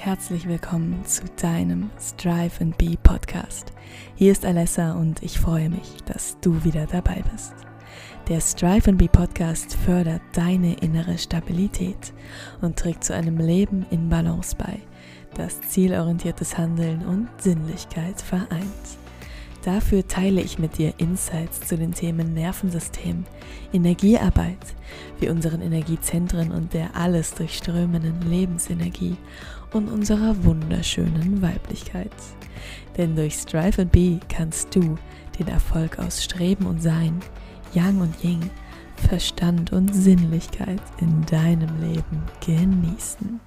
Herzlich willkommen zu deinem Strive and Be Podcast. Hier ist Alessa und ich freue mich, dass du wieder dabei bist. Der Strive and Be Podcast fördert deine innere Stabilität und trägt zu einem Leben in Balance bei, das zielorientiertes Handeln und Sinnlichkeit vereint. Dafür teile ich mit dir Insights zu den Themen Nervensystem, Energiearbeit, wie unseren Energiezentren und der alles durchströmenden Lebensenergie und unserer wunderschönen Weiblichkeit. Denn durch Strive and Be kannst du den Erfolg aus Streben und Sein, Yang und Ying, Verstand und Sinnlichkeit in deinem Leben genießen.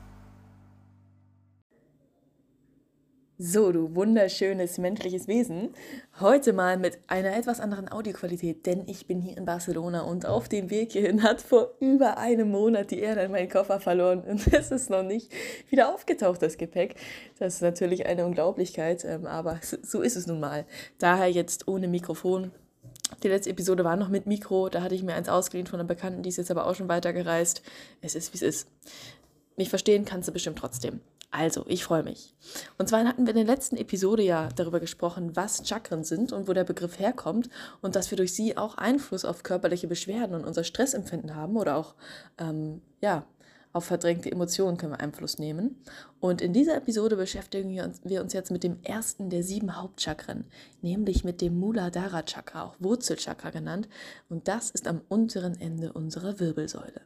So, du wunderschönes menschliches Wesen. Heute mal mit einer etwas anderen Audioqualität, denn ich bin hier in Barcelona und auf dem Weg hierhin hat vor über einem Monat die Erde meinen Koffer verloren und es ist noch nicht wieder aufgetaucht, das Gepäck. Das ist natürlich eine Unglaublichkeit, ähm, aber so ist es nun mal. Daher jetzt ohne Mikrofon. Die letzte Episode war noch mit Mikro, da hatte ich mir eins ausgeliehen von einer Bekannten, die ist jetzt aber auch schon weitergereist. Es ist, wie es ist. Mich verstehen kannst du bestimmt trotzdem. Also, ich freue mich. Und zwar hatten wir in der letzten Episode ja darüber gesprochen, was Chakren sind und wo der Begriff herkommt und dass wir durch sie auch Einfluss auf körperliche Beschwerden und unser Stressempfinden haben oder auch, ähm, ja, auf verdrängte Emotionen können wir Einfluss nehmen. Und in dieser Episode beschäftigen wir uns, wir uns jetzt mit dem ersten der sieben Hauptchakren, nämlich mit dem Muladhara Chakra, auch Wurzelchakra genannt. Und das ist am unteren Ende unserer Wirbelsäule.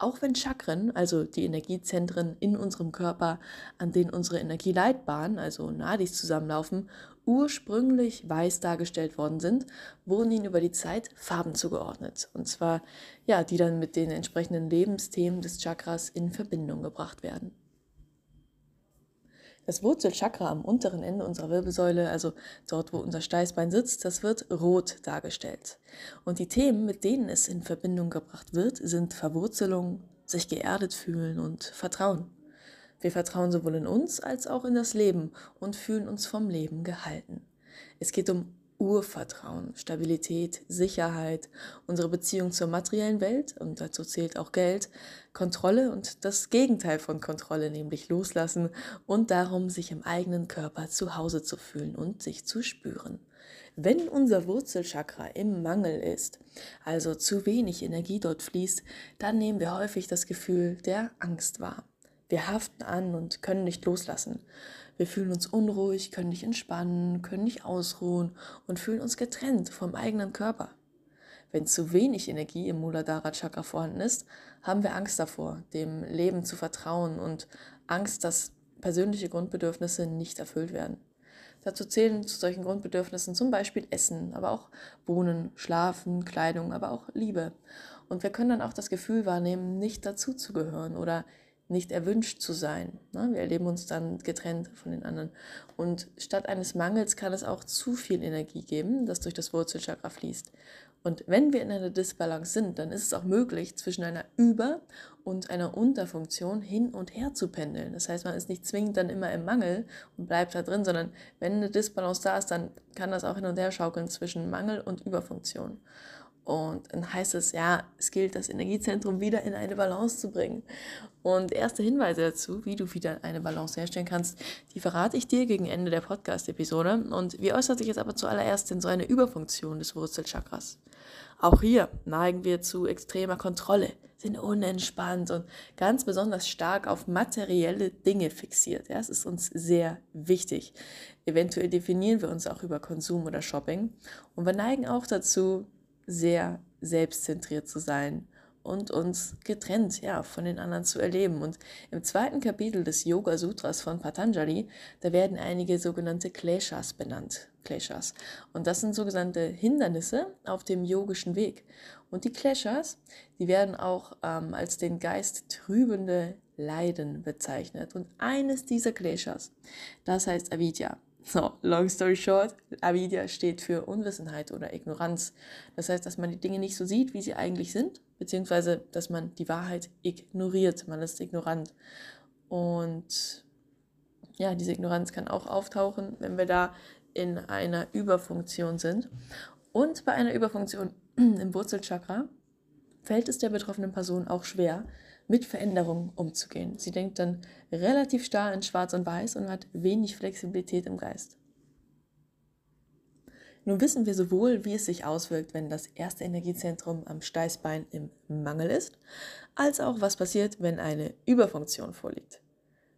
Auch wenn Chakren, also die Energiezentren in unserem Körper, an denen unsere Energieleitbahnen, also Nadis zusammenlaufen, ursprünglich weiß dargestellt worden sind, wurden ihnen über die Zeit Farben zugeordnet. Und zwar, ja, die dann mit den entsprechenden Lebensthemen des Chakras in Verbindung gebracht werden. Das Wurzelchakra am unteren Ende unserer Wirbelsäule, also dort, wo unser Steißbein sitzt, das wird rot dargestellt. Und die Themen, mit denen es in Verbindung gebracht wird, sind Verwurzelung, sich geerdet fühlen und Vertrauen. Wir vertrauen sowohl in uns als auch in das Leben und fühlen uns vom Leben gehalten. Es geht um Urvertrauen, Stabilität, Sicherheit, unsere Beziehung zur materiellen Welt und dazu zählt auch Geld, Kontrolle und das Gegenteil von Kontrolle, nämlich loslassen und darum, sich im eigenen Körper zu Hause zu fühlen und sich zu spüren. Wenn unser Wurzelchakra im Mangel ist, also zu wenig Energie dort fließt, dann nehmen wir häufig das Gefühl der Angst wahr. Wir haften an und können nicht loslassen. Wir fühlen uns unruhig, können nicht entspannen, können nicht ausruhen und fühlen uns getrennt vom eigenen Körper. Wenn zu wenig Energie im Muladhara Chakra vorhanden ist, haben wir Angst davor, dem Leben zu vertrauen und Angst, dass persönliche Grundbedürfnisse nicht erfüllt werden. Dazu zählen zu solchen Grundbedürfnissen zum Beispiel Essen, aber auch Wohnen, Schlafen, Kleidung, aber auch Liebe. Und wir können dann auch das Gefühl wahrnehmen, nicht dazuzugehören oder nicht erwünscht zu sein. Ne? Wir erleben uns dann getrennt von den anderen. Und statt eines Mangels kann es auch zu viel Energie geben, das durch das Wurzelchakra fließt. Und wenn wir in einer Disbalance sind, dann ist es auch möglich, zwischen einer Über- und einer Unterfunktion hin und her zu pendeln. Das heißt, man ist nicht zwingend dann immer im Mangel und bleibt da drin, sondern wenn eine Disbalance da ist, dann kann das auch hin und her schaukeln zwischen Mangel und Überfunktion. Und dann heißt es, ja, es gilt, das Energiezentrum wieder in eine Balance zu bringen. Und erste Hinweise dazu, wie du wieder eine Balance herstellen kannst, die verrate ich dir gegen Ende der Podcast-Episode. Und wie äußert sich jetzt aber zuallererst denn so eine Überfunktion des Wurzelchakras? Auch hier neigen wir zu extremer Kontrolle, sind unentspannt und ganz besonders stark auf materielle Dinge fixiert. Ja, es ist uns sehr wichtig. Eventuell definieren wir uns auch über Konsum oder Shopping. Und wir neigen auch dazu, sehr selbstzentriert zu sein und uns getrennt ja, von den anderen zu erleben. Und im zweiten Kapitel des Yoga Sutras von Patanjali, da werden einige sogenannte Kleshas benannt. Kleshas. Und das sind sogenannte Hindernisse auf dem yogischen Weg. Und die Kleshas, die werden auch ähm, als den Geist trübende Leiden bezeichnet. Und eines dieser Kleshas, das heißt Avidya. So, long story short, Avidya steht für Unwissenheit oder Ignoranz. Das heißt, dass man die Dinge nicht so sieht, wie sie eigentlich sind, beziehungsweise dass man die Wahrheit ignoriert. Man ist ignorant. Und ja, diese Ignoranz kann auch auftauchen, wenn wir da in einer Überfunktion sind. Und bei einer Überfunktion im Wurzelchakra fällt es der betroffenen Person auch schwer, mit Veränderungen umzugehen. Sie denkt dann relativ starr in Schwarz und Weiß und hat wenig Flexibilität im Geist. Nun wissen wir sowohl, wie es sich auswirkt, wenn das erste Energiezentrum am Steißbein im Mangel ist, als auch, was passiert, wenn eine Überfunktion vorliegt.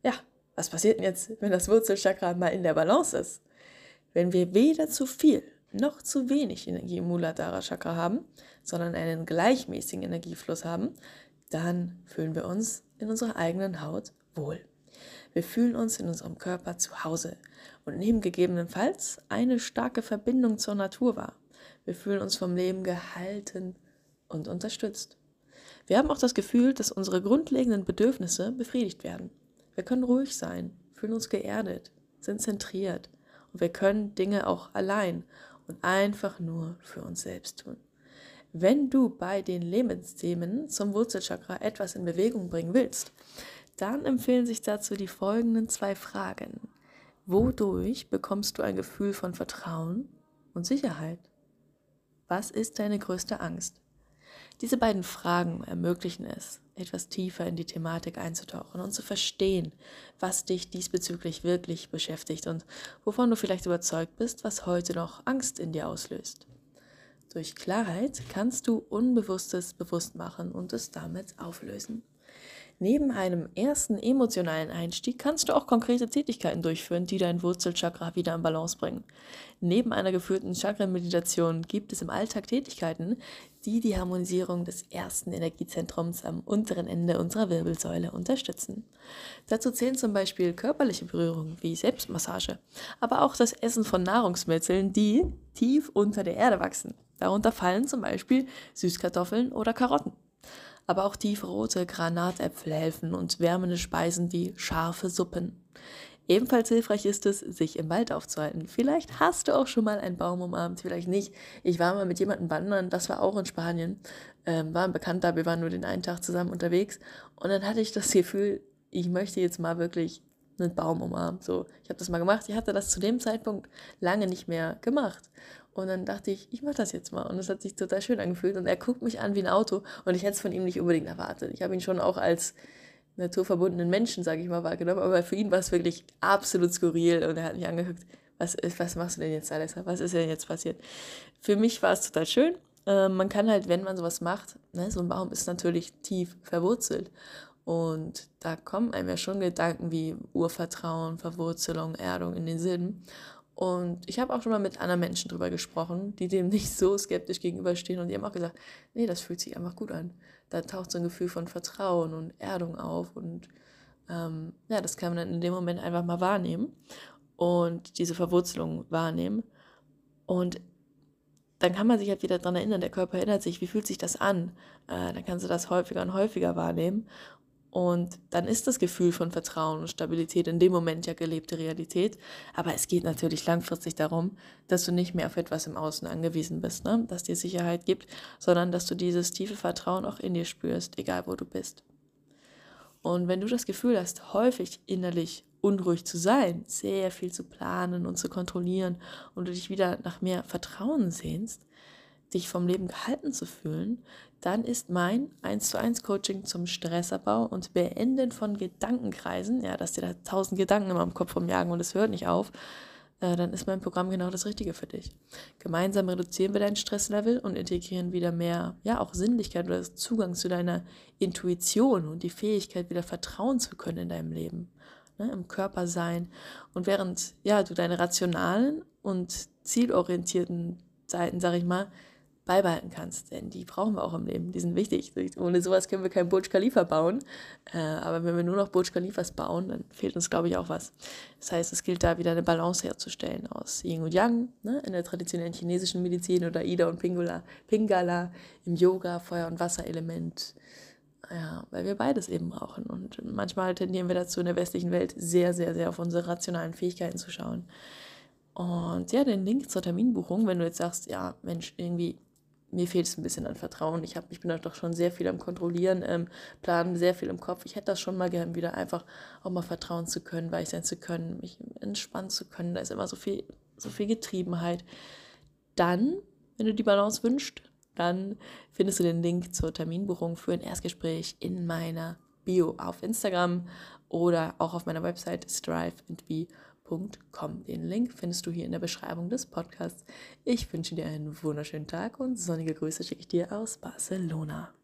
Ja, was passiert denn jetzt, wenn das Wurzelchakra mal in der Balance ist? Wenn wir weder zu viel noch zu wenig Energie im Muladhara Chakra haben, sondern einen gleichmäßigen Energiefluss haben, dann fühlen wir uns in unserer eigenen Haut wohl. Wir fühlen uns in unserem Körper zu Hause und nehmen gegebenenfalls eine starke Verbindung zur Natur wahr. Wir fühlen uns vom Leben gehalten und unterstützt. Wir haben auch das Gefühl, dass unsere grundlegenden Bedürfnisse befriedigt werden. Wir können ruhig sein, fühlen uns geerdet, sind zentriert und wir können Dinge auch allein und einfach nur für uns selbst tun. Wenn du bei den Lebensthemen zum Wurzelchakra etwas in Bewegung bringen willst, dann empfehlen sich dazu die folgenden zwei Fragen. Wodurch bekommst du ein Gefühl von Vertrauen und Sicherheit? Was ist deine größte Angst? Diese beiden Fragen ermöglichen es, etwas tiefer in die Thematik einzutauchen und zu verstehen, was dich diesbezüglich wirklich beschäftigt und wovon du vielleicht überzeugt bist, was heute noch Angst in dir auslöst. Durch Klarheit kannst du Unbewusstes bewusst machen und es damit auflösen. Neben einem ersten emotionalen Einstieg kannst du auch konkrete Tätigkeiten durchführen, die dein Wurzelchakra wieder in Balance bringen. Neben einer geführten Chakra-Meditation gibt es im Alltag Tätigkeiten, die die Harmonisierung des ersten Energiezentrums am unteren Ende unserer Wirbelsäule unterstützen. Dazu zählen zum Beispiel körperliche Berührungen wie Selbstmassage, aber auch das Essen von Nahrungsmitteln, die tief unter der Erde wachsen. Darunter fallen zum Beispiel Süßkartoffeln oder Karotten. Aber auch tiefrote Granatäpfel helfen und wärmende Speisen wie scharfe Suppen. Ebenfalls hilfreich ist es, sich im Wald aufzuhalten. Vielleicht hast du auch schon mal einen Baum umarmt, vielleicht nicht. Ich war mal mit jemandem wandern, das war auch in Spanien. Ähm, war ein Bekannter, wir waren nur den einen Tag zusammen unterwegs. Und dann hatte ich das Gefühl, ich möchte jetzt mal wirklich einen Baum umarmen. So, ich habe das mal gemacht. Ich hatte das zu dem Zeitpunkt lange nicht mehr gemacht. Und dann dachte ich, ich mache das jetzt mal. Und es hat sich total schön angefühlt. Und er guckt mich an wie ein Auto. Und ich hätte es von ihm nicht unbedingt erwartet. Ich habe ihn schon auch als naturverbundenen Menschen, sage ich mal, wahrgenommen. Aber für ihn war es wirklich absolut skurril. Und er hat mich angeguckt, was, was machst du denn jetzt, Alexa? Was ist denn jetzt passiert? Für mich war es total schön. Äh, man kann halt, wenn man sowas macht, ne, so ein Baum ist natürlich tief verwurzelt. Und da kommen einem ja schon Gedanken wie Urvertrauen, Verwurzelung, Erdung in den Sinn. Und ich habe auch schon mal mit anderen Menschen drüber gesprochen, die dem nicht so skeptisch gegenüberstehen und die haben auch gesagt, nee, das fühlt sich einfach gut an. Da taucht so ein Gefühl von Vertrauen und Erdung auf und ähm, ja, das kann man dann in dem Moment einfach mal wahrnehmen und diese Verwurzelung wahrnehmen. Und dann kann man sich halt wieder daran erinnern, der Körper erinnert sich, wie fühlt sich das an? Äh, dann kannst du das häufiger und häufiger wahrnehmen und dann ist das Gefühl von Vertrauen und Stabilität in dem Moment ja gelebte Realität. Aber es geht natürlich langfristig darum, dass du nicht mehr auf etwas im Außen angewiesen bist, ne? das dir Sicherheit gibt, sondern dass du dieses tiefe Vertrauen auch in dir spürst, egal wo du bist. Und wenn du das Gefühl hast, häufig innerlich unruhig zu sein, sehr viel zu planen und zu kontrollieren und du dich wieder nach mehr Vertrauen sehnst, dich vom Leben gehalten zu fühlen, dann ist mein 1 zu 1 Coaching zum Stressabbau und Beenden von Gedankenkreisen, ja, dass dir da tausend Gedanken immer im Kopf rumjagen und es hört nicht auf, äh, dann ist mein Programm genau das Richtige für dich. Gemeinsam reduzieren wir dein Stresslevel und integrieren wieder mehr, ja, auch Sinnlichkeit oder Zugang zu deiner Intuition und die Fähigkeit, wieder vertrauen zu können in deinem Leben, ne, im Körper sein. Und während, ja, du deine rationalen und zielorientierten Seiten, sag ich mal, beibehalten kannst. Denn die brauchen wir auch im Leben, die sind wichtig. Ohne sowas können wir kein Burj Khalifa bauen. Äh, aber wenn wir nur noch Burj Khalifas bauen, dann fehlt uns, glaube ich, auch was. Das heißt, es gilt da wieder eine Balance herzustellen aus Yin und Yang, ne, in der traditionellen chinesischen Medizin oder Ida und Pingala, Pingala im Yoga, Feuer- und Wasserelement. Ja, weil wir beides eben brauchen. Und manchmal tendieren wir dazu, in der westlichen Welt sehr, sehr, sehr auf unsere rationalen Fähigkeiten zu schauen. Und ja, den Link zur Terminbuchung, wenn du jetzt sagst, ja, Mensch, irgendwie mir fehlt es ein bisschen an Vertrauen. Ich, hab, ich bin doch schon sehr viel am Kontrollieren, ähm, planen, sehr viel im Kopf. Ich hätte das schon mal gern wieder einfach auch mal vertrauen zu können, weich sein zu können, mich entspannen zu können. Da ist immer so viel, so viel Getriebenheit. Dann, wenn du die Balance wünschst, dann findest du den Link zur Terminbuchung für ein Erstgespräch in meiner Bio auf Instagram oder auch auf meiner Website striveandbe.com. Den Link findest du hier in der Beschreibung des Podcasts. Ich wünsche dir einen wunderschönen Tag und sonnige Grüße schicke ich dir aus Barcelona.